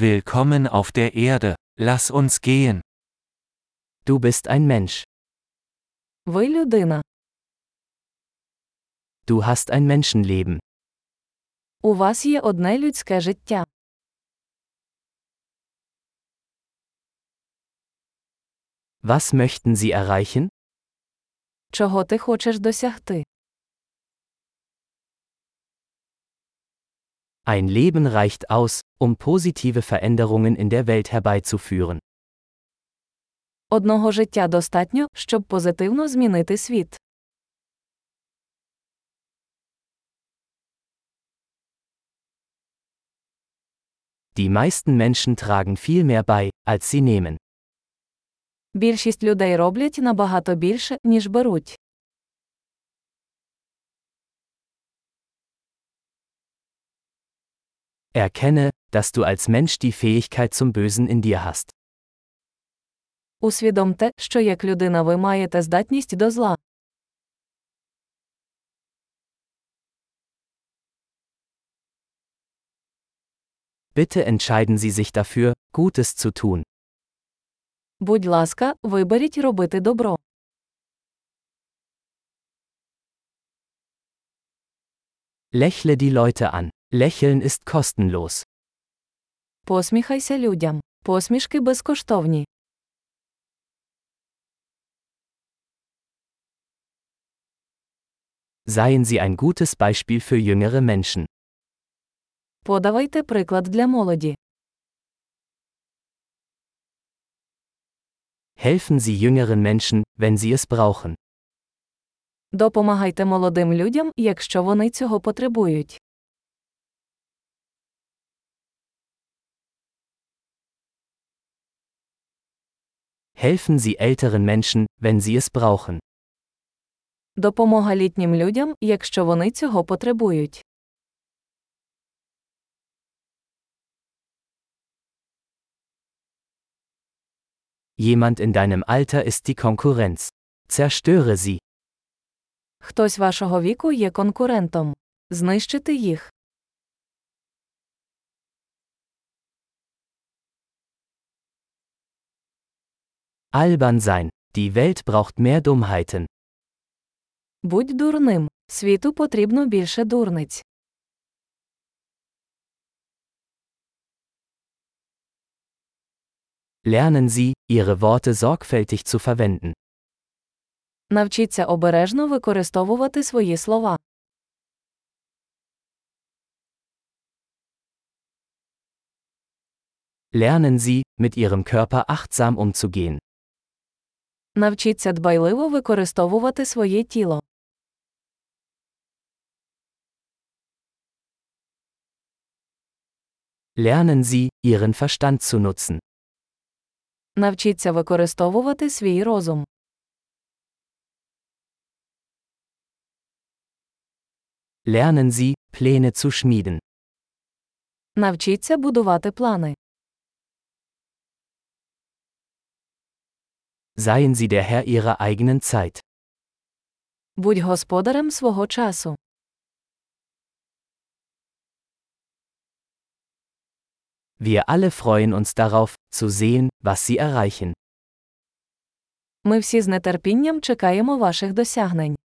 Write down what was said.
Willkommen auf der Erde, lass uns gehen. Du bist ein Mensch. Ви людина. Du hast ein Menschenleben. У вас є одне людське життя. Was möchten Sie erreichen? Чого ти хочеш досягти? Ein Leben reicht aus, um positive Veränderungen in der Welt herbeizuführen. Одного життя достатньо, щоб позитивно змінити світ. Die meisten Menschen tragen viel mehr bei, als sie nehmen. Більшість людей роблять набагато більше, ніж беруть. Erkenne, dass du als Mensch die Fähigkeit zum Bösen in dir hast. Усвідомте, що як людина ви маєте здатність до зла. Bitte entscheiden Sie sich dafür, Gutes zu tun. Будь ласка, виберіть робити добро. Lächle die Leute an. Lächeln ist kostenlos. Посміхайся людям. Посмішки безкоштовні. Seien Sie ein gutes Beispiel für jüngere Menschen. Подавайте приклад для молоді. Helfen Sie jüngeren Menschen, wenn sie es brauchen. Допомагайте молодим людям, якщо вони цього потребують. Helfen Sie älteren Menschen, wenn sie es brauchen. Допомога літнім людям, якщо вони цього потребують. Jemand in deinem Alter ist die Konkurrenz. Zerstöre sie. Хтось вашого віку є конкурентом. Знищити їх. Albern sein. Die Welt braucht mehr Dummheiten. Будь дурним. Світу потрібно більше дурниць. Lernen Sie, Ihre Worte sorgfältig zu verwenden. Навчіться обережно використовувати свої слова. Lernen Sie, mit Ihrem Körper achtsam umzugehen. Навчіться дбайливо використовувати своє тіло. Lernen Sie, Ihren Verstand zu nutzen. Навчіться використовувати свій розум. Lernen Sie, Pläne zu schmieden. Навчіться будувати плани. Seien Sie der Herr Ihrer eigenen Zeit. Будь господарем свого часу. Wir alle freuen uns darauf, zu sehen, was Sie erreichen. Ми всі з нетерпінням чекаємо ваших досягнень.